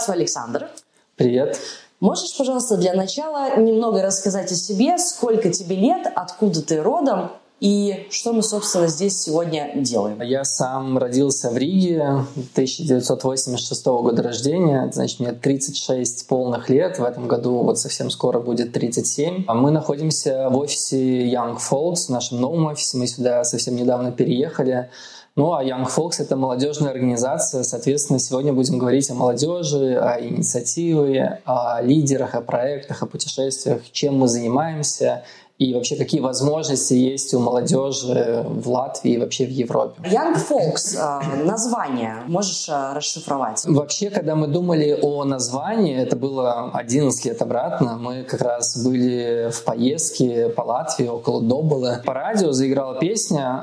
Здравствуй, Александр. Привет. Можешь, пожалуйста, для начала немного рассказать о себе, сколько тебе лет, откуда ты родом и что мы, собственно, здесь сегодня делаем? Я сам родился в Риге 1986 года рождения, значит, мне 36 полных лет, в этом году вот совсем скоро будет 37. А мы находимся в офисе Young Folks, в нашем новом офисе, мы сюда совсем недавно переехали. Ну, а Young Folks — это молодежная организация, соответственно, сегодня будем говорить о молодежи, о инициативе, о лидерах, о проектах, о путешествиях, чем мы занимаемся — и вообще какие возможности есть у молодежи в Латвии и вообще в Европе. Young Folks, э, название можешь э, расшифровать? Вообще, когда мы думали о названии, это было 11 лет обратно, мы как раз были в поездке по Латвии, около Добылы. По радио заиграла песня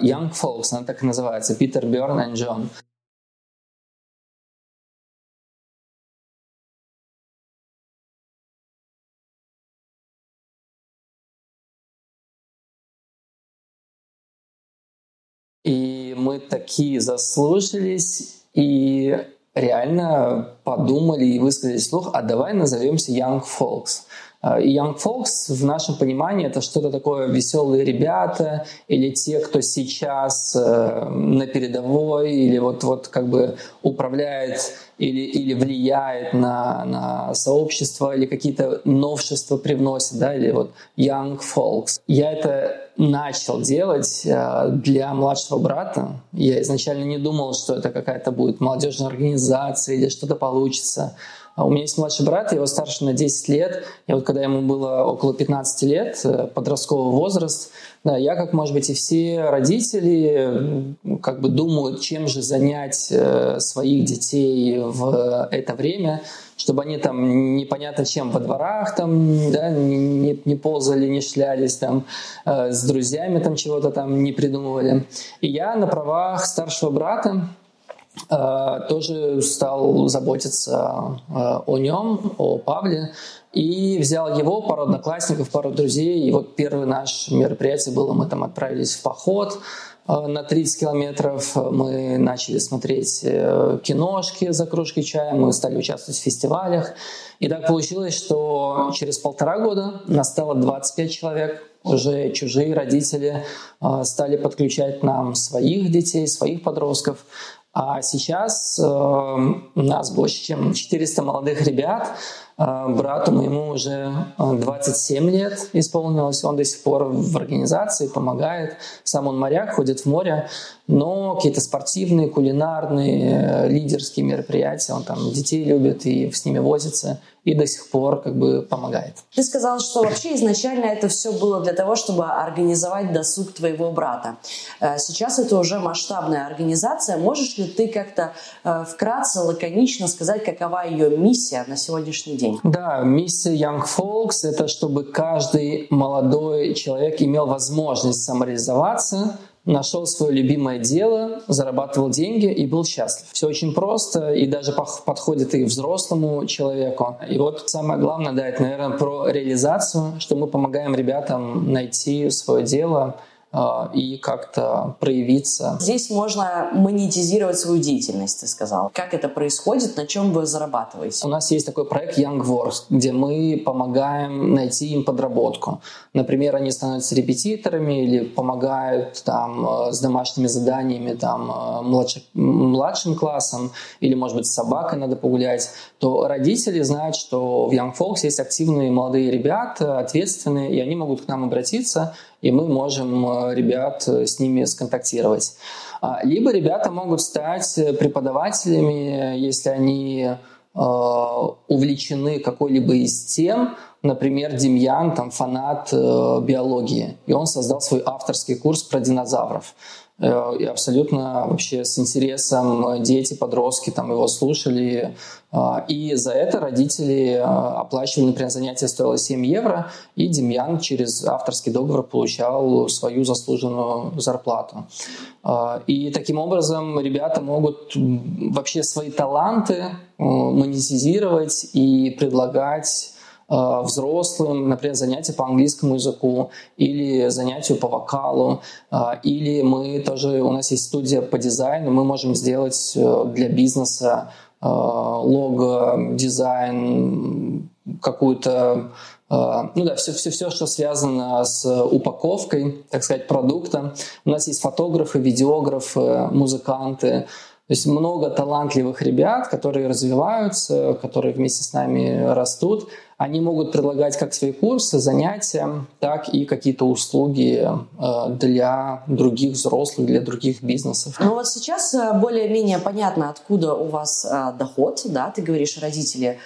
э, Young Folks, она так и называется, Питер Бёрн и Джон. И мы такие заслушались и реально подумали и высказали слух, а давай назовемся Young Folks. А, и Young Folks в нашем понимании это что-то такое веселые ребята или те, кто сейчас э, на передовой или вот, вот как бы управляет или, или влияет на, на сообщество или какие-то новшества привносит, да, или вот Young Folks. Я это начал делать э, для младшего брата. Я изначально не думал, что это какая-то будет молодежная организация или что-то получится. А у меня есть младший брат, его старше на 10 лет. И вот когда ему было около 15 лет, э, подростковый возраст, да, я, как, может быть, и все родители, как бы думают, чем же занять э, своих детей в это время, чтобы они там непонятно чем во дворах там, да, не, не ползали, не шлялись там, э, с друзьями там чего-то там не придумывали. И я на правах старшего брата Э, тоже стал заботиться э, о нем, о Павле, и взял его, пару одноклассников, пару друзей. И вот первое наше мероприятие было, мы там отправились в поход э, на 30 километров. Мы начали смотреть киношки за кружкой чая, мы стали участвовать в фестивалях. И так получилось, что через полтора года настало 25 человек, уже чужие родители стали подключать нам своих детей, своих подростков. А сейчас э, у нас больше, чем 400 молодых ребят. Э, брату моему уже 27 э, лет исполнилось. Он до сих пор в организации помогает. Сам он моряк, ходит в море. Но какие-то спортивные, кулинарные, э, лидерские мероприятия, он там детей любит и с ними возится и до сих пор как бы помогает. Ты сказал, что вообще изначально это все было для того, чтобы организовать досуг твоего брата. Э, сейчас это уже масштабная организация. Можешь ли ты как-то э, вкратце, лаконично сказать, какова ее миссия на сегодняшний день? Да, миссия Young Folks — это чтобы каждый молодой человек имел возможность самореализоваться, нашел свое любимое дело, зарабатывал деньги и был счастлив. Все очень просто и даже подходит и взрослому человеку. И вот самое главное, да, это, наверное, про реализацию, что мы помогаем ребятам найти свое дело, и как-то проявиться. Здесь можно монетизировать свою деятельность, ты сказал. Как это происходит, на чем вы зарабатываете? У нас есть такой проект Young Works, где мы помогаем найти им подработку. Например, они становятся репетиторами или помогают там э, с домашними заданиями там э, младшим, младшим классом или, может быть, с собакой надо погулять, то родители знают, что в Young Folks есть активные молодые ребята, ответственные, и они могут к нам обратиться, и мы можем э, ребят э, с ними сконтактировать. А, либо ребята могут стать э, преподавателями, если они увлечены какой-либо из тем, например, Демьян, там, фанат биологии, и он создал свой авторский курс про динозавров. Э, и абсолютно вообще с интересом дети, подростки там его слушали. А, и за это родители э, оплачивали, например, занятие стоило 7 евро, и Демьян через авторский договор получал свою заслуженную зарплату. И таким образом ребята могут вообще свои таланты э, монетизировать и предлагать Э, взрослым, например, занятия по английскому языку или занятию по вокалу, э, или мы тоже, у нас есть студия по дизайну, мы можем сделать э, для бизнеса лого, дизайн, какую-то ну да, все, все, все, что связано с упаковкой, так сказать, продукта. У нас есть фотографы, видеографы, музыканты, то есть много талантливых ребят, которые развиваются, которые вместе с нами растут. Они могут предлагать как свои курсы, занятия, так и какие-то услуги э, для других взрослых, для других бизнесов. Ну вот сейчас э, более-менее понятно, откуда у вас э, доход. Да? Ты говоришь, родители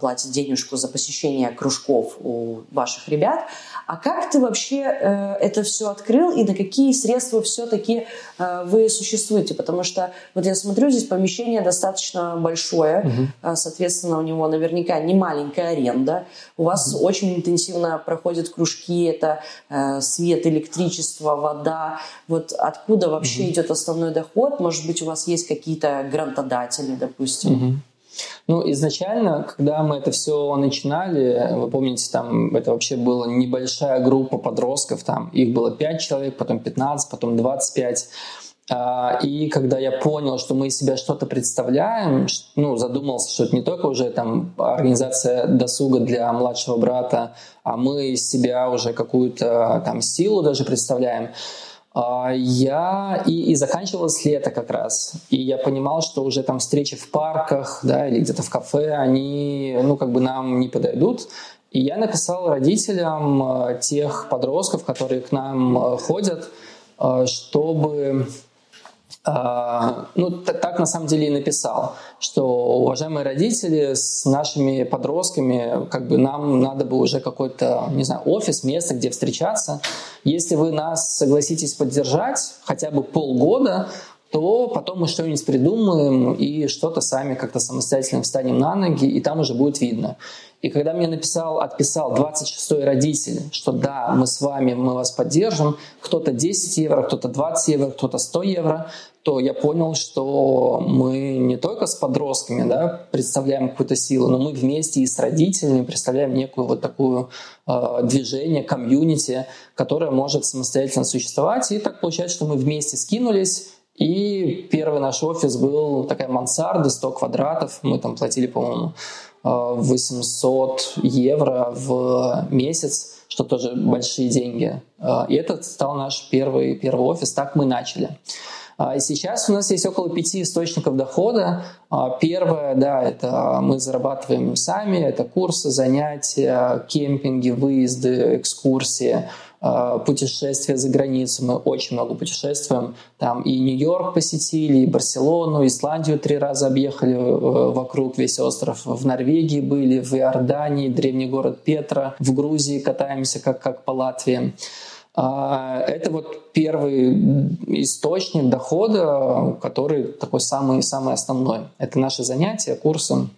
платят денежку за посещение кружков у ваших ребят. А как ты вообще э, это все открыл и на какие средства все-таки э, вы существуете? Потому что вот я смотрю, здесь помещение достаточно большое, угу. соответственно, у него наверняка не маленькая аренда. У вас угу. очень интенсивно проходят кружки, это э, свет, электричество, вода. Вот откуда вообще угу. идет основной доход? Может быть, у вас есть какие-то грантодатели, допустим? Угу. Ну, изначально, когда мы это все начинали, вы помните, там это вообще была небольшая группа подростков, там их было 5 человек, потом 15, потом 25. А, и когда я понял, что мы из себя что-то представляем, ну, задумался, что это не только уже там организация досуга для младшего брата, а мы из себя уже какую-то там силу даже представляем, я и, и заканчивалось лето как раз. И я понимал, что уже там встречи в парках, да, или где-то в кафе, они, ну, как бы нам не подойдут. И я написал родителям э, тех подростков, которые к нам э, ходят, э, чтобы а, ну, так на самом деле и написал, что, уважаемые родители, с нашими подростками, как бы нам надо бы уже какой-то, не знаю, офис, место, где встречаться. Если вы нас согласитесь поддержать хотя бы полгода, то потом мы что-нибудь придумаем и что-то сами как-то самостоятельно встанем на ноги, и там уже будет видно. И когда мне написал, отписал 26-й родитель, что да, мы с вами, мы вас поддержим, кто-то 10 евро, кто-то 20 евро, кто-то 100 евро, то я понял, что мы не только с подростками да, представляем какую-то силу, но мы вместе и с родителями представляем некую вот такую э, движение, комьюнити, которое может самостоятельно существовать. И так получается, что мы вместе скинулись, и первый наш офис был такая мансарда, 100 квадратов. Мы там платили, по-моему, 800 э, евро в месяц, что тоже большие деньги. Э, и это стал наш первый, первый офис. Так мы начали. А, и сейчас у нас есть около пяти источников дохода. А, первое, да, это мы зарабатываем сами, это курсы, занятия, кемпинги, выезды, экскурсии – путешествия за границу. Мы очень много путешествуем. Там и Нью-Йорк посетили, и Барселону, Исландию три раза объехали э, вокруг весь остров. В Норвегии были, в Иордании, древний город Петра. В Грузии катаемся как, как по Латвии. А, это вот первый источник дохода, который такой самый, самый основной. Это наши занятия, курсы.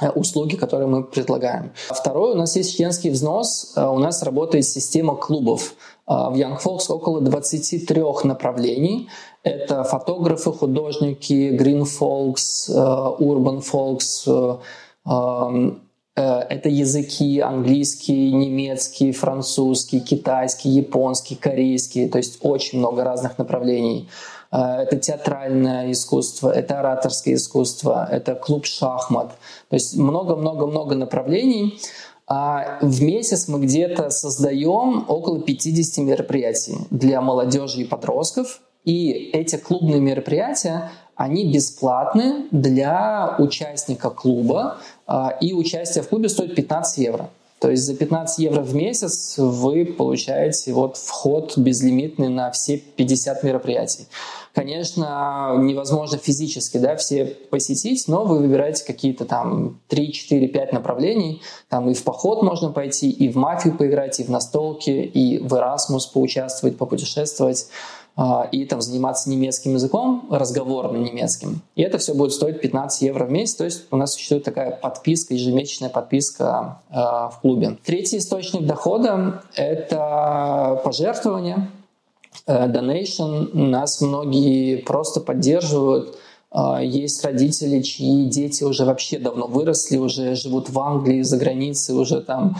Э, услуги, которые мы предлагаем. Второе, у нас есть членский взнос, э, у нас работает система клубов. Э, в Young Folks около 23 направлений. Это фотографы, художники, Green Folks, Urban Folks, эм, это языки английский, немецкий, французский, китайский, японский, корейский, то есть очень много разных направлений. А, это театральное искусство, это ораторское искусство, это клуб шахмат. То есть много-много-много направлений. А в месяц мы где-то создаем около 50 мероприятий для молодежи и подростков. И эти клубные мероприятия, они бесплатны для участника клуба, и участие в клубе стоит 15 евро. То есть за 15 евро в месяц вы получаете вот вход безлимитный на все 50 мероприятий. Конечно, невозможно физически да, все посетить, но вы выбираете какие-то там 3, 4, 5 направлений. Там и в поход можно пойти, и в мафию поиграть, и в настолки, и в Erasmus поучаствовать, попутешествовать а, и там заниматься немецким языком, разговорным немецким. И это все будет стоить 15 евро в месяц. То есть у нас существует такая подписка, ежемесячная подписка э, в клубе. Третий источник дохода – это пожертвования. Э, donation. Нас многие просто поддерживают. Э, есть родители, чьи дети уже вообще давно выросли, уже живут в Англии, за границей, уже там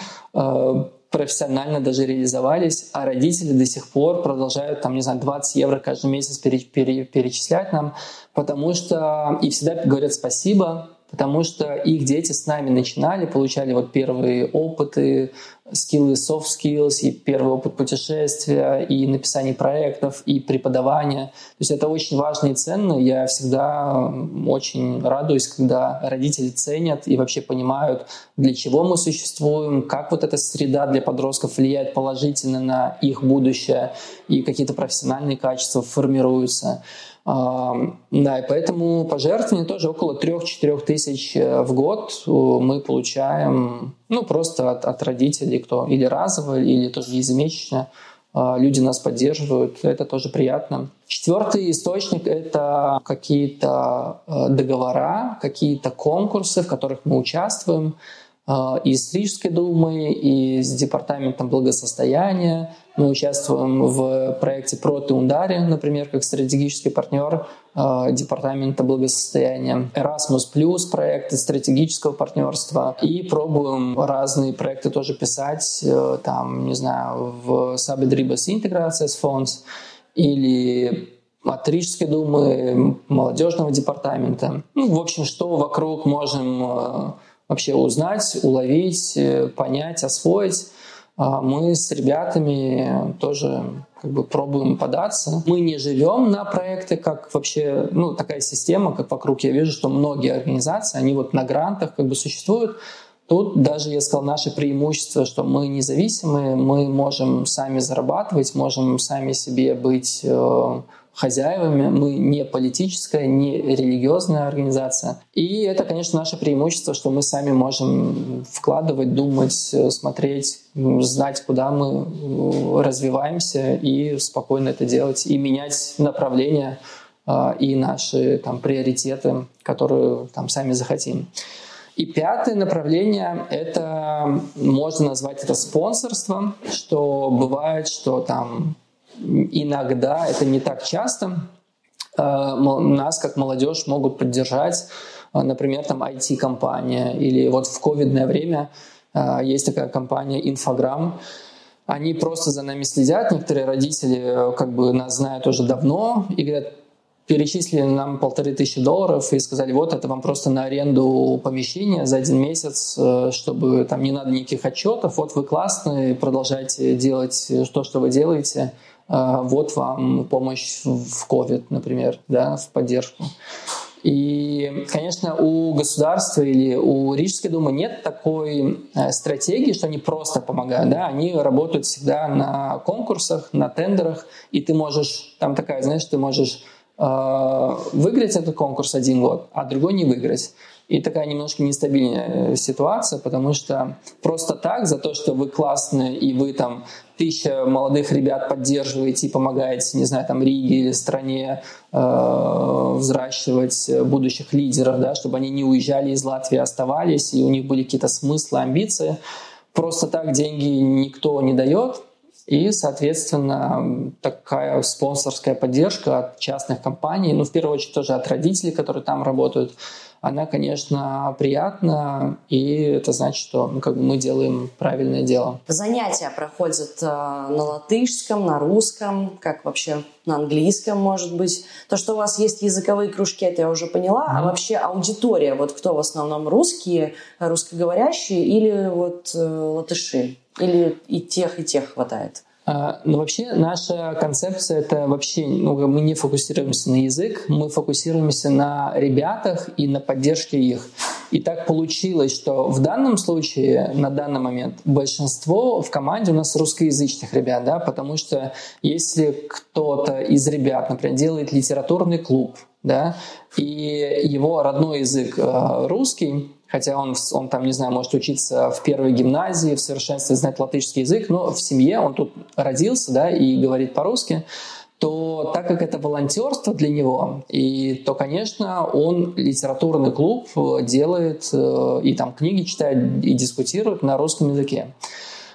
профессионально даже реализовались, а родители до сих пор продолжают, там, не знаю, 20 евро каждый месяц пере, пере, перечислять нам, потому что и всегда говорят спасибо, потому что их дети с нами начинали, получали вот первые опыты, скиллы, soft skills, и первый опыт путешествия, и написание проектов, и преподавания. То есть это очень важно и ценно. Я всегда очень радуюсь, когда родители ценят и вообще понимают, для чего мы существуем, как вот эта среда для подростков влияет положительно на их будущее, и какие-то профессиональные качества формируются. Да, и поэтому пожертвования тоже около 3-4 тысяч э, в год э, мы получаем, ну, просто от, от родителей, кто или разово, или тоже ежемесячно. А, люди нас поддерживают, это тоже приятно. Четвертый источник — это какие-то э, договора, какие-то конкурсы, в которых мы участвуем и с Рижской думой, и с Департаментом благосостояния, мы участвуем в проекте Проты Ундари, например, как стратегический партнер э, Департамента благосостояния. Erasmus Plus проекты стратегического партнерства. И пробуем разные проекты тоже писать, э, там, не знаю, в Сабедрибас интеграция с фонд или от Рижской думы, молодежного департамента. Ну, в общем, что вокруг можем э, вообще узнать, уловить, э, понять, освоить. А мы с ребятами тоже как бы пробуем податься. Мы не живем на проекты, как вообще, ну, такая система, как вокруг. Я вижу, что многие организации, они вот на грантах как бы существуют. Тут даже, я сказал, наше преимущество, что мы независимые, мы можем сами зарабатывать, можем сами себе быть э, хозяевами. Мы не политическая, не религиозная организация. И это, конечно, наше преимущество, что мы сами можем вкладывать, думать, смотреть, знать, куда мы э, развиваемся и спокойно это делать, и менять направление э, и наши там, приоритеты, которые там сами захотим. И пятое направление — это, можно назвать это спонсорство, что бывает, что там иногда, это не так часто, э, нас как молодежь могут поддержать, э, например, там IT-компания или вот в ковидное время э, есть такая компания Инфограмм, они просто за нами следят, некоторые родители как бы нас знают уже давно и говорят, перечислили нам полторы тысячи долларов и сказали, вот это вам просто на аренду помещения за один месяц, чтобы там не надо никаких отчетов, вот вы классные, продолжайте делать то, что вы делаете, вот вам помощь в COVID, например, да, в поддержку. И, конечно, у государства или у Рижской думы нет такой э, стратегии, что они просто помогают. Да? Они работают всегда на конкурсах, на тендерах, и ты можешь, там такая, знаешь, ты можешь выиграть этот конкурс один год, а другой не выиграть. И такая немножко нестабильная э, ситуация, потому что просто так, за то, что вы классные и вы там тысяча молодых ребят поддерживаете и помогаете, не знаю, там Риге или стране э, взращивать будущих лидеров, да, чтобы они не уезжали из Латвии, оставались, и у них были какие-то смыслы, амбиции. Просто так деньги никто не дает, и, соответственно, такая спонсорская поддержка от частных компаний, ну, в первую очередь тоже от родителей, которые там работают, она, конечно, приятна, и это значит, что ну, как бы мы делаем правильное дело. Занятия проходят э, на латышском, на русском, как вообще на английском, может быть. То, что у вас есть языковые кружки, это я уже поняла. Mm-hmm. А вообще аудитория, вот кто в основном русские, русскоговорящие или вот э, латыши? Или и тех, и тех хватает? А, но вообще наша концепция это вообще, ну, мы не фокусируемся на язык, мы фокусируемся на ребятах и на поддержке их. И так получилось, что в данном случае, на данный момент, большинство в команде у нас русскоязычных ребят, да, потому что если кто-то из ребят, например, делает литературный клуб, да, и его родной язык э, русский, хотя он, он там, не знаю, может учиться в первой гимназии, в совершенстве знать латышский язык, но в семье он тут родился, да, и говорит по-русски, то так как это волонтерство для него, и то, конечно, он литературный клуб делает э, и там книги читает и дискутирует на русском языке.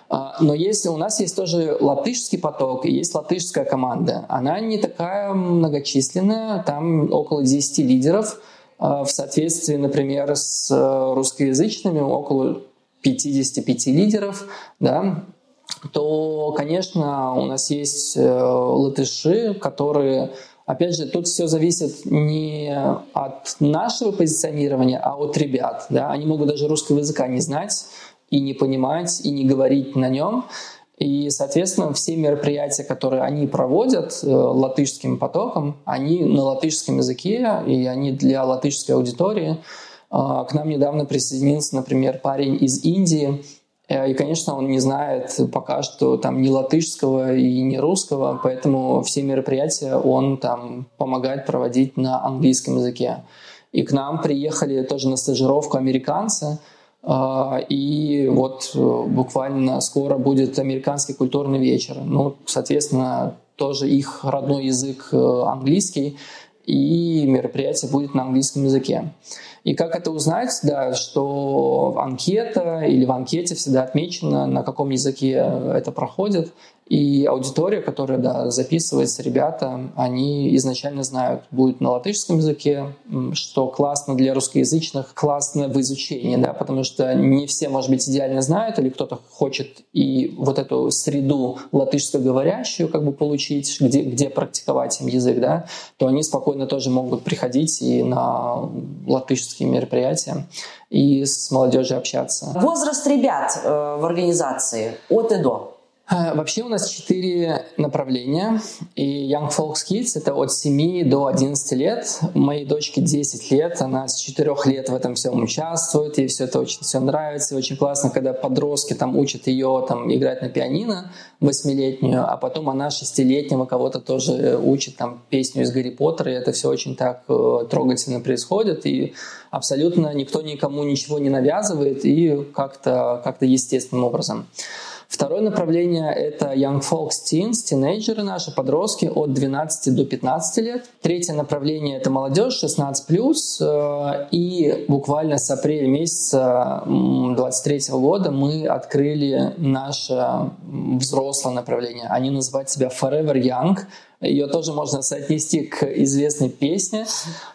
А, но если у нас есть тоже латышский поток, и есть латышская команда, она не такая многочисленная, там около 10 лидеров – в соответствии, например, с э, русскоязычными около 55 лидеров, да, то, конечно, у нас есть э, латыши, которые Опять же, тут все зависит не от нашего позиционирования, а от ребят. Да? Они могут даже русского языка не знать и не понимать, и не говорить на нем. И, соответственно, все мероприятия, которые они проводят э, латышским потоком, они на латышском языке, и они для латышской аудитории. Э, к нам недавно присоединился, например, парень из Индии, э, и, конечно, он не знает пока что там ни латышского и ни русского, поэтому все мероприятия он там помогает проводить на английском языке. И к нам приехали тоже на стажировку американцы – а, и вот э, буквально скоро будет американский культурный вечер. Ну, соответственно, тоже их родной язык э, английский, и мероприятие будет на английском языке. И как это узнать? Да, что анкета или в анкете всегда отмечено, на каком языке это проходит. И аудитория, которая да, записывается, ребята, они изначально знают, будет на латышском языке, что классно для русскоязычных, классно в изучении, да, потому что не все, может быть, идеально знают, или кто-то хочет и вот эту среду латышскоговорящую как бы получить, где, где практиковать им язык, да, то они спокойно тоже могут приходить и на латышские мероприятия и с молодежью общаться. Возраст ребят э, в организации от и до? Э, вообще у нас четыре направления, и Young Folks Kids — это от 7 до 11 лет. Моей дочке 10 лет, она с 4 лет в этом всем участвует, ей все это очень все нравится, и очень классно, когда подростки там учат ее там, играть на пианино, восьмилетнюю, а потом она шестилетнего кого-то тоже учит там песню из Гарри Поттера, и это все очень так э, трогательно происходит, и абсолютно никто никому ничего не навязывает, и как-то как естественным образом. Второе направление — это Young Folks Teens, тинейджеры наши, подростки от 12 до 15 лет. Третье направление — это молодежь 16+, э, и буквально с апреля месяца 2023 года мы открыли наше взрослое направление. Они называют себя Forever Young — ее тоже можно соотнести к известной песне.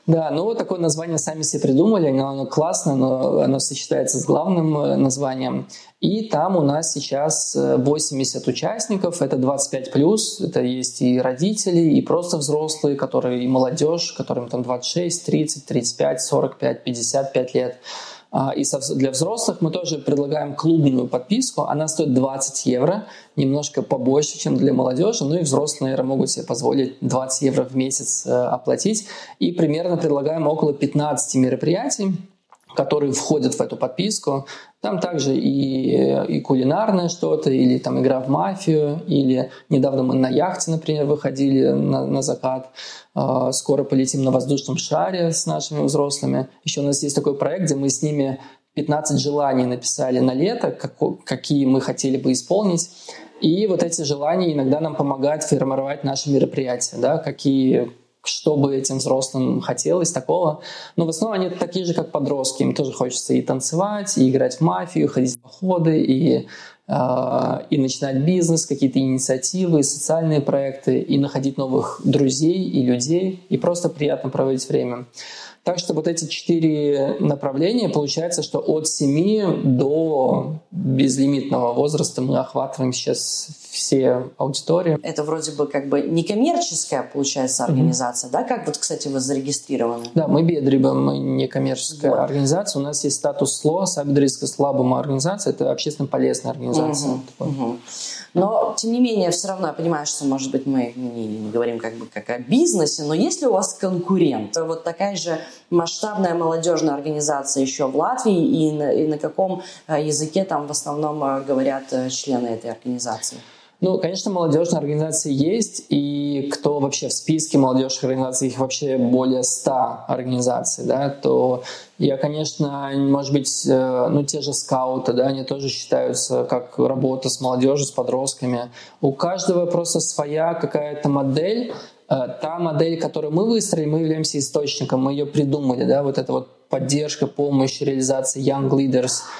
Да, ну вот такое название сами себе придумали, оно, оно классно, но оно сочетается с главным э, названием. И там у нас сейчас 80 э, участников, это 25+, плюс, это есть и родители, и просто взрослые, которые и молодежь, которым там 26, 30, 35, 45, 55 лет. А, и для взрослых мы тоже предлагаем клубную подписку. Она стоит 20 евро, немножко побольше, чем для молодежи. Ну и взрослые, наверное, могут себе позволить 20 евро в месяц э, оплатить. И примерно предлагаем около 15 мероприятий которые входят в эту подписку. Там также и, и кулинарное что-то, или там игра в мафию, или недавно мы на яхте, например, выходили на, на закат. А, скоро полетим на воздушном шаре с нашими взрослыми. Еще у нас есть такой проект, где мы с ними 15 желаний написали на лето, как, какие мы хотели бы исполнить. И вот эти желания иногда нам помогают формировать наши мероприятия, да, какие что бы этим взрослым хотелось такого. Но в основном они такие же, как подростки. Им тоже хочется и танцевать, и играть в мафию, ходить в походы, и, э, и начинать бизнес, какие-то инициативы, социальные проекты, и находить новых друзей и людей, и просто приятно проводить время. Так что вот эти четыре направления, получается, что от 7 до безлимитного возраста мы охватываем сейчас все аудитории. Это вроде бы как бы некоммерческая, получается, организация, mm-hmm. да? Как вот, кстати, вы зарегистрированы? Да, мы Бедриба, мы некоммерческая вот. организация. У нас есть статус СЛО, Сабидрийская слабая организация. Это общественно полезная организация. Mm-hmm. Mm-hmm. Но, тем не менее, все равно я понимаю, что, может быть, мы не, не говорим как бы как о бизнесе, но есть ли у вас конкурент? Вот такая же масштабная молодежная организация еще в Латвии, и на, и на каком э, языке там в основном э, говорят э, члены этой организации? Ну, конечно, молодежные организации есть, и кто вообще в списке молодежных организаций, их вообще более 100 организаций, да, то я, конечно, может быть, э, ну, те же скауты, да, они тоже считаются как работа с молодежью, с подростками. У каждого просто своя какая-то модель, э, та модель, которую мы выстроили, мы являемся источником, мы ее придумали, да, вот эта вот поддержка, помощь, реализация Young Leaders –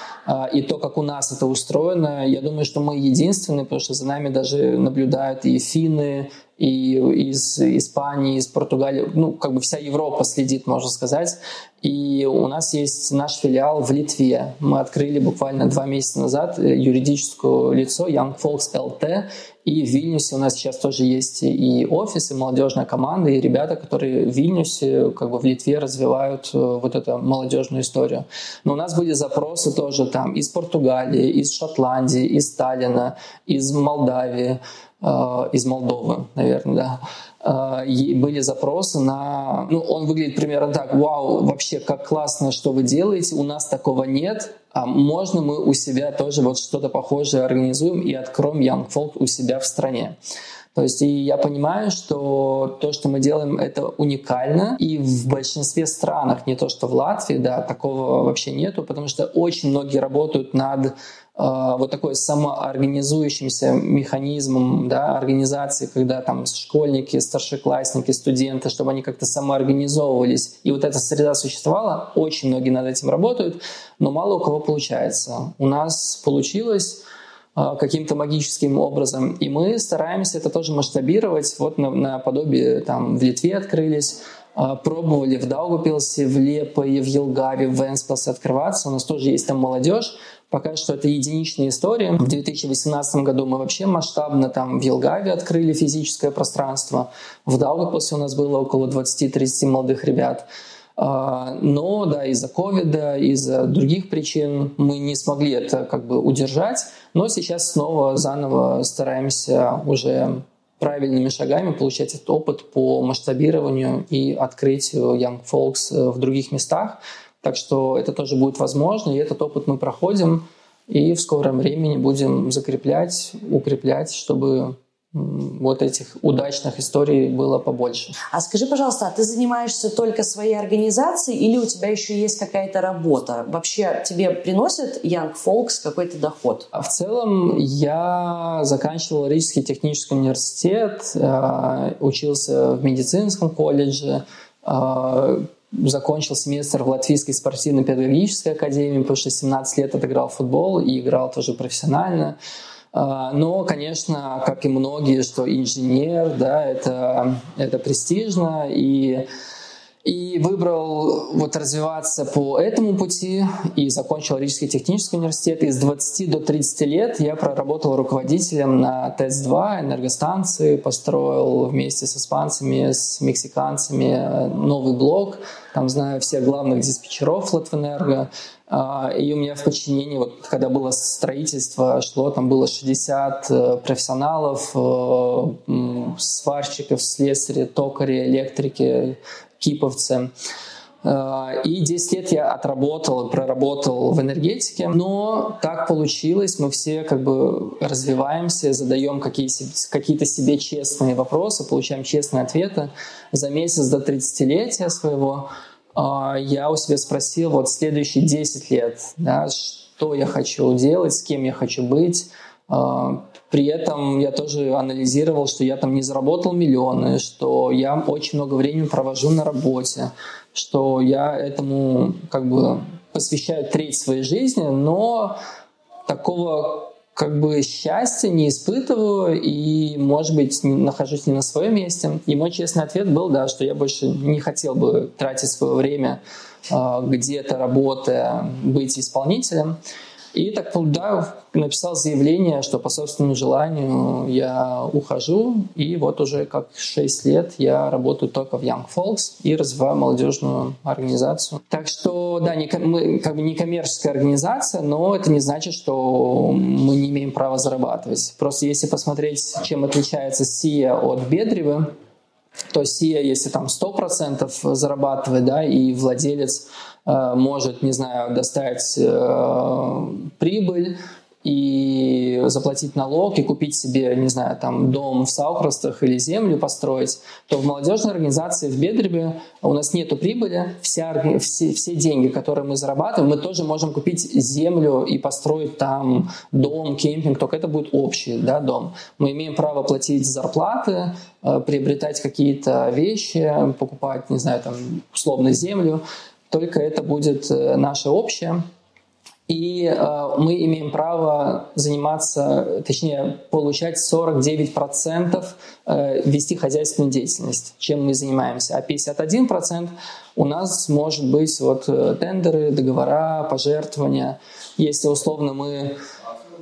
и то, как у нас это устроено, я думаю, что мы единственные, потому что за нами даже наблюдают и финны, и из Испании, из Португалии, ну, как бы вся Европа следит, можно сказать. И у нас есть наш филиал в Литве. Мы открыли буквально два месяца назад юридическое лицо Young Folks LT, И в Вильнюсе у нас сейчас тоже есть и офис, и молодежная команда, и ребята, которые в Вильнюсе, как бы в Литве развивают э, вот эту молодежную историю. Но у нас были запросы тоже там из Португалии, из Шотландии, из Сталина, из Молдавии, э, из Молдовы, наверное, да были запросы на... Ну, он выглядит примерно так. Вау, вообще, как классно, что вы делаете. У нас такого нет а можно мы у себя тоже вот что-то похожее организуем и откроем Young Folk у себя в стране. То есть и я понимаю, что то, что мы делаем, это уникально. И в большинстве странах, не то что в Латвии, да, такого вообще нету, потому что очень многие работают над вот такой самоорганизующимся механизмом да, организации, когда там школьники, старшеклассники, студенты, чтобы они как-то самоорганизовывались. И вот эта среда существовала, очень многие над этим работают, но мало у кого получается. У нас получилось а, каким-то магическим образом. И мы стараемся это тоже масштабировать. Вот на подобие там в Литве открылись, а, пробовали в Даугупилсе, в Лепое, в Елгаве, в Венспилсе открываться. У нас тоже есть там молодежь. Пока что это единичная история. В 2018 году мы вообще масштабно там в Елгаве открыли физическое пространство. В Даугавпилсе у нас было около 20-30 молодых ребят. А, но да, из-за ковида, из-за других причин мы не смогли это как бы удержать. Но сейчас снова заново стараемся уже правильными шагами получать этот опыт по масштабированию и открытию Young Folks э, в других местах. Так что это тоже будет возможно, и этот опыт мы проходим, и в скором времени будем закреплять, укреплять, чтобы вот этих удачных историй было побольше. А скажи, пожалуйста, а ты занимаешься только своей организацией или у тебя еще есть какая-то работа? Вообще тебе приносит Young Folks какой-то доход? А в целом я заканчивал Рижский технический университет, э, учился в медицинском колледже, э, закончил семестр в Латвийской спортивно-педагогической академии, потому что 17 лет отыграл футбол и играл тоже профессионально. А, но, конечно, как и многие, что инженер, да, это, это престижно, и выбрал вот развиваться по этому пути и закончил Рижский технический университет. И с 20 до 30 лет я проработал руководителем на ТЭС-2 энергостанции, построил вместе с испанцами, с мексиканцами новый блок. Там знаю всех главных диспетчеров Латвэнерго. А, и у меня в подчинении, вот когда было строительство, шло, там было 60 э, профессионалов, э, сварщиков, слесарей, токари, электрики, киповцы. Э, и 10 лет я отработал, проработал в энергетике, но так получилось, мы все как бы развиваемся, задаем какие-то себе честные вопросы, получаем честные ответы. За месяц до 30-летия своего э, я у себя спросил вот следующие 10 лет, да, что я хочу делать, с кем я хочу быть, э, при этом я тоже анализировал, что я там не заработал миллионы, что я очень много времени провожу на работе, что я этому как бы посвящаю треть своей жизни, но такого как бы счастья не испытываю и, может быть, нахожусь не на своем месте. И мой честный ответ был, да, что я больше не хотел бы тратить свое время э, где-то работая, быть исполнителем. И так, да, написал заявление, что по собственному желанию я ухожу, и вот уже как 6 лет я работаю только в Young Folks и развиваю молодежную организацию. Так что, да, не, мы как бы не коммерческая организация, но это не значит, что мы не имеем права зарабатывать. Просто если посмотреть, чем отличается СИА от Бедревы, то СИА, если там 100% зарабатывает, да, и владелец Э, может, не знаю, достать э, прибыль и заплатить налог и купить себе, не знаю, там дом в Саукростах или землю построить, то в молодежной организации в Бедребе у нас нет прибыли, вся, все, все деньги, которые мы зарабатываем, мы тоже можем купить землю и построить там дом, кемпинг, только это будет общий да, дом. Мы имеем право платить зарплаты, приобретать какие-то вещи, покупать, не знаю, там условно землю, только это будет э, наше общее. И э, мы имеем право заниматься, точнее, получать 49% э, вести хозяйственную деятельность, чем мы занимаемся. А 51% у нас может быть вот э, тендеры, договора, пожертвования. Если условно мы э,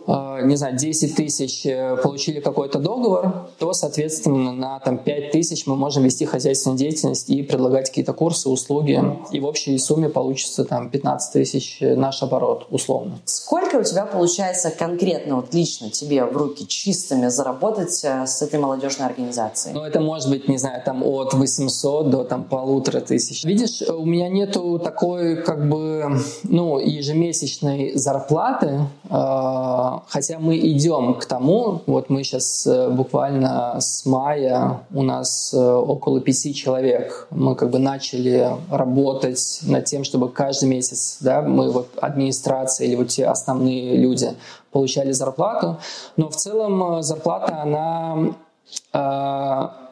не знаю, 10 тысяч э, получили какой-то договор, то, соответственно, на там, 5 тысяч мы можем вести хозяйственную деятельность и предлагать какие-то курсы, услуги. И в общей сумме получится там 15 тысяч наш оборот, условно. Сколько у тебя получается конкретно, вот лично тебе в руки чистыми заработать с этой молодежной организацией? Ну, это может быть, не знаю, там от 800 до там полутора тысяч. Видишь, у меня нету такой как бы, ну, ежемесячной зарплаты, а, хотя мы идем к тому, вот мы сейчас э, буквально с мая у нас э, около пяти человек, мы как бы начали работать над тем, чтобы каждый месяц, да, мы вот администрация или вот те основные люди получали зарплату, но в целом э, зарплата, она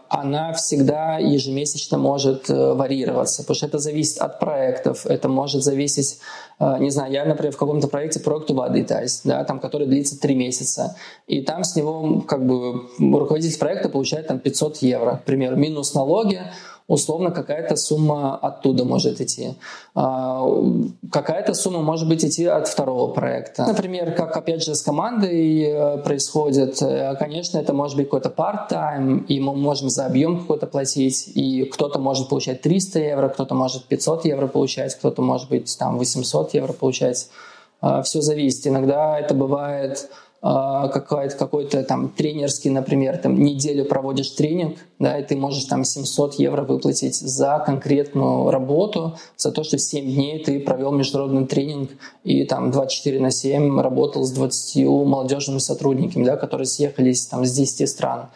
она всегда ежемесячно может э, варьироваться, потому что это зависит от проектов, это может зависеть, э, не знаю, я, например, в каком-то проекте проекту воды, да, там, который длится три месяца, и там с него как бы руководитель проекта получает там 500 евро, к примеру, минус налоги, условно какая-то сумма оттуда может идти. А, какая-то сумма может быть идти от второго проекта. Например, как опять же с командой э, происходит, э, конечно, это может быть какой-то part-time, и мы можем за объем какой-то платить, и кто-то может получать 300 евро, кто-то может 500 евро получать, кто-то может быть там 800 евро получать. А, Все зависит. Иногда это бывает какой-то, какой-то там тренерский, например, там неделю проводишь тренинг, да, и ты можешь там 700 евро выплатить за конкретную работу, за то, что 7 дней ты провел международный тренинг и там 24 на 7 работал с 20 молодежными сотрудниками, да, которые съехались там с 10 стран.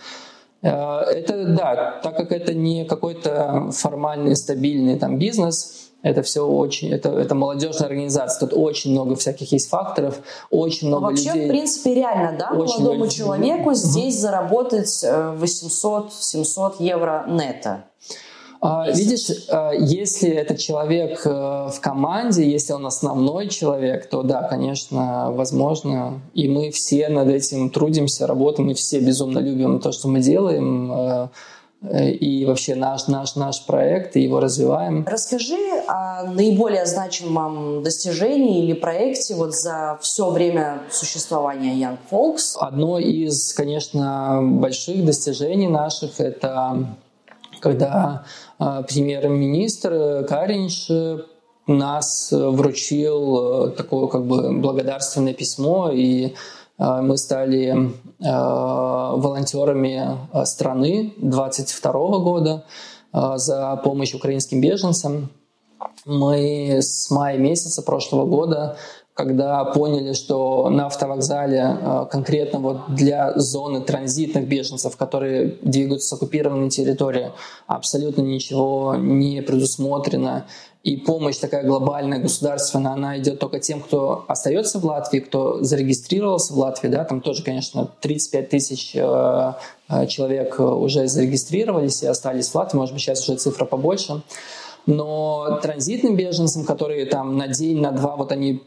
Э, это, да, так как это не какой-то формальный, стабильный там бизнес, это все очень, это, это молодежная организация. Тут очень много всяких есть факторов, очень много Но вообще, людей. в принципе, реально, да, очень молодому много... человеку здесь заработать 800-700 э, евро нета. А, видишь, э, если этот человек э, в команде, если он основной человек, то да, конечно, возможно. И мы все над этим трудимся, работаем, мы все безумно любим то, что мы делаем Э, и вообще наш, наш, наш проект, и его развиваем. Расскажи о наиболее значимом достижении или проекте вот за все время существования Young Folks. Одно из, конечно, больших достижений наших – это когда э, премьер-министр Каринш нас вручил э, такое как бы благодарственное письмо и а, мы стали а, волонтерами а, страны 22 года за помощь украинским беженцам. Мы с мая месяца прошлого года когда поняли, что на автовокзале конкретно вот для зоны транзитных беженцев, которые двигаются с оккупированной территории, абсолютно ничего не предусмотрено и помощь такая глобальная, государственная, она идет только тем, кто остается в Латвии, кто зарегистрировался в Латвии, да, там тоже, конечно, 35 тысяч э, э, человек уже зарегистрировались и остались в Латвии, может быть, сейчас уже цифра побольше. Но транзитным беженцам, которые там на день, на два, вот они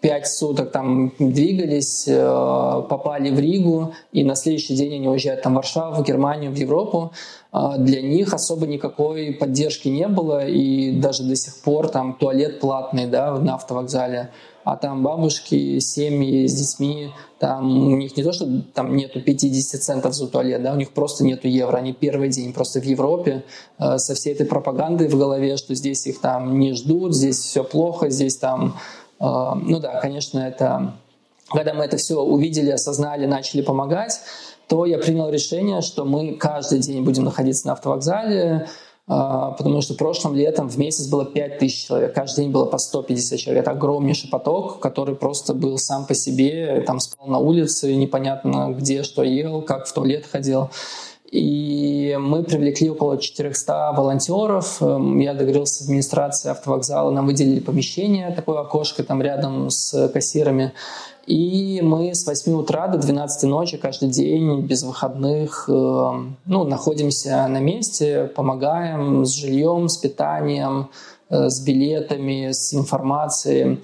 пять суток там двигались, э, попали в Ригу, и на следующий день они уезжают там в Варшаву, в Германию, в Европу. А для них особо никакой поддержки не было, и даже до сих пор там туалет платный да, на автовокзале, а там бабушки, семьи с детьми, там у них не то, что там нету 50 центов за туалет, да, у них просто нету евро, они первый день просто в Европе э, со всей этой пропагандой в голове, что здесь их там не ждут, здесь все плохо, здесь там ну да, конечно, это... Когда мы это все увидели, осознали, начали помогать, то я принял решение, что мы каждый день будем находиться на автовокзале, а, потому что прошлым летом в месяц было 5 тысяч человек, каждый день было по 150 человек. Это огромнейший поток, который просто был сам по себе, там спал на улице, непонятно где, что ел, как в туалет ходил. И мы привлекли около 400 волонтеров. Эм, я договорился с администрацией автовокзала, нам выделили помещение, такое окошко там рядом с кассирами. И мы с 8 утра до 12 ночи каждый день без выходных эм, ну, находимся на месте, помогаем с жильем, с питанием, э, с билетами, с информацией.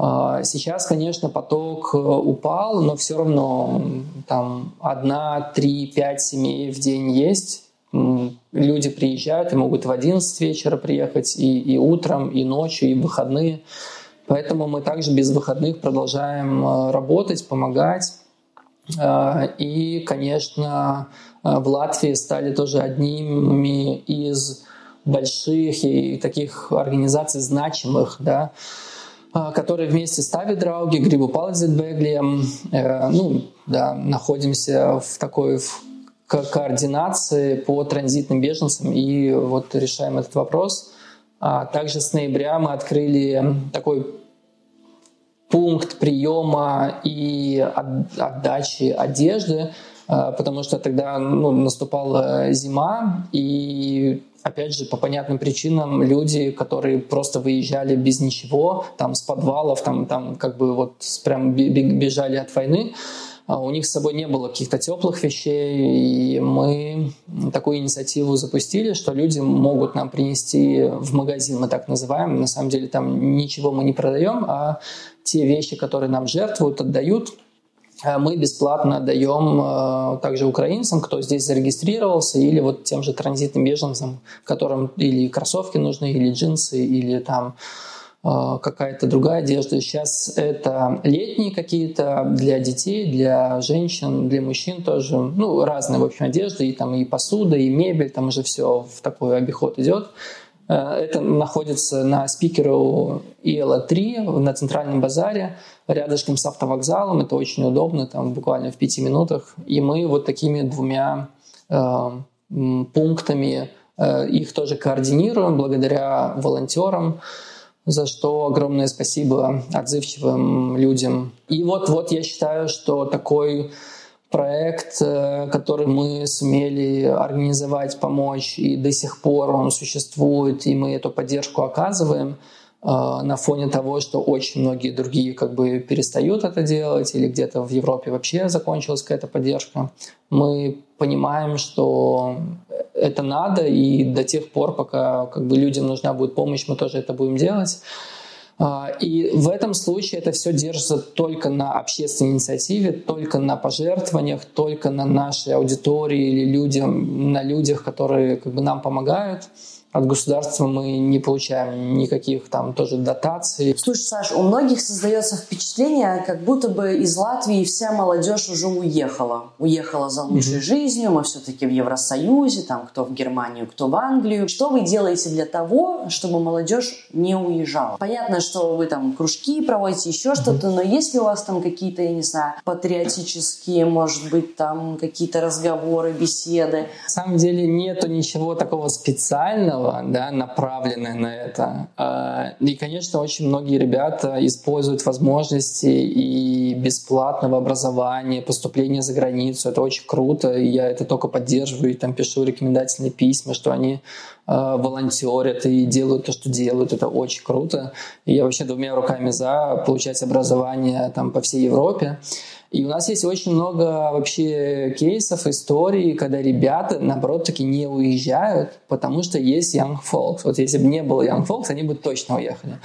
А, сейчас, конечно, поток э, упал, но все равно там одна, три, пять семей в день есть. Люди приезжают и могут в 11 вечера приехать, и, и утром, и ночью, и в выходные. Поэтому мы также без выходных продолжаем э, работать, помогать. Э, и, конечно, в Латвии стали тоже одними из больших и таких организаций значимых, да, которые вместе ставят драуги, Грибу Палазитбеглием, ну, да, находимся в такой в координации по транзитным беженцам и вот решаем этот вопрос. А также с ноября мы открыли такой пункт приема и отдачи одежды, а, потому что тогда ну, наступала зима, и опять же, по понятным причинам люди, которые просто выезжали без ничего, там с подвалов, там, там как бы вот прям бежали от войны, а у них с собой не было каких-то теплых вещей, и мы такую инициативу запустили, что люди могут нам принести в магазин, мы так называем, на самом деле там ничего мы не продаем, а те вещи, которые нам жертвуют, отдают, мы бесплатно даем э, также украинцам, кто здесь зарегистрировался, или вот тем же транзитным беженцам, которым или кроссовки нужны, или джинсы, или там а, какая-то другая одежда. Сейчас это летние какие-то для детей, для женщин, для мужчин тоже. Ну, разные, в общем, одежды. И там и посуда, и мебель. Там уже все в такой обиход идет. Э, это находится на спикеру ИЛА-3 на центральном базаре, рядышком с автовокзалом. Это очень удобно, там буквально в пяти минутах. И мы вот такими двумя э, пунктами э, их тоже координируем благодаря волонтерам за что огромное спасибо отзывчивым людям. И вот, вот я считаю, что такой проект, э, который мы сумели организовать, помочь, и до сих пор он существует, и мы эту поддержку оказываем – а, на фоне того, что очень многие другие как бы перестают это делать или где-то в Европе вообще закончилась какая-то поддержка, мы понимаем, что это надо, и до тех пор, пока как бы людям нужна будет помощь, мы тоже это будем делать. А, и в этом случае это все держится только на общественной инициативе, только на пожертвованиях, только на нашей аудитории или людям, на людях, которые как бы нам помогают от государства мы не получаем никаких там тоже дотаций. Слушай, Саш, у многих создается впечатление, как будто бы из Латвии вся молодежь уже уехала. Уехала за лучшей mm-hmm. жизнью, мы все-таки в Евросоюзе, там кто в Германию, кто в Англию. Что вы делаете для того, чтобы молодежь не уезжала? Понятно, что вы там кружки проводите, еще mm-hmm. что-то, но есть ли у вас там какие-то, я не знаю, патриотические, может быть, там какие-то разговоры, беседы? На самом деле нету ничего такого специального, зеркало, да, направленное на это. А, и, конечно, очень многие ребята используют возможности и бесплатного образования, поступления за границу. Это очень круто, и я это только поддерживаю, и там пишу рекомендательные письма, что они а, волонтерят и делают то, что делают. Это очень круто. И я вообще двумя руками за получать образование там по всей Европе. И у нас есть очень много вообще кейсов, историй, когда ребята, наоборот, таки не уезжают, потому что есть Young Folks. Вот если бы не было Young Folks, они бы точно уехали.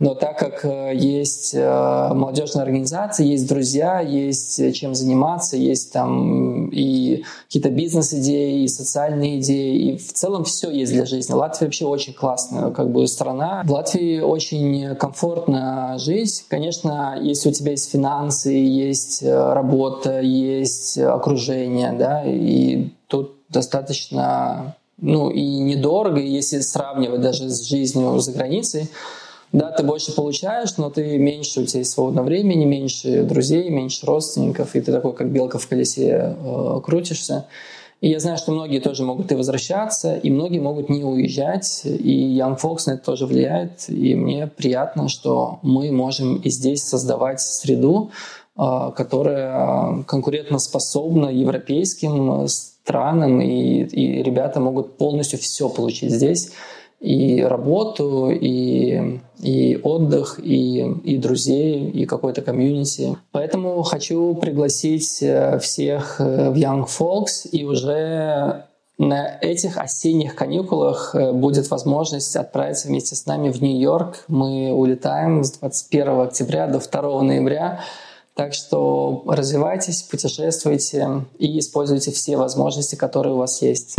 Но так как э, есть э, молодежная организация, есть друзья, есть э, чем заниматься, есть там и какие-то бизнес-идеи, и социальные идеи, и в целом все есть для жизни. Латвия вообще очень классная как бы страна. В Латвии очень комфортно жить. Конечно, если у тебя есть финансы, есть работа, есть окружение, да, и тут достаточно ну и недорого, если сравнивать даже с жизнью за границей, да, ты больше получаешь, но ты меньше, у тебя есть свободного времени, меньше друзей, меньше родственников, и ты такой, как белка в колесе, э, крутишься. И я знаю, что многие тоже могут и возвращаться, и многие могут не уезжать, и Young Folks на это тоже влияет, и мне приятно, что мы можем и здесь создавать среду, э, которая конкурентоспособна европейским странам, и, и ребята могут полностью все получить здесь и работу, и, и отдых, и, и друзей, и какой-то комьюнити. Поэтому хочу пригласить э, всех э, в Young Folks, и уже на этих осенних каникулах э, будет возможность отправиться вместе с нами в Нью-Йорк. Мы улетаем с 21 октября до 2 ноября. Так что развивайтесь, путешествуйте и используйте все возможности, которые у вас есть.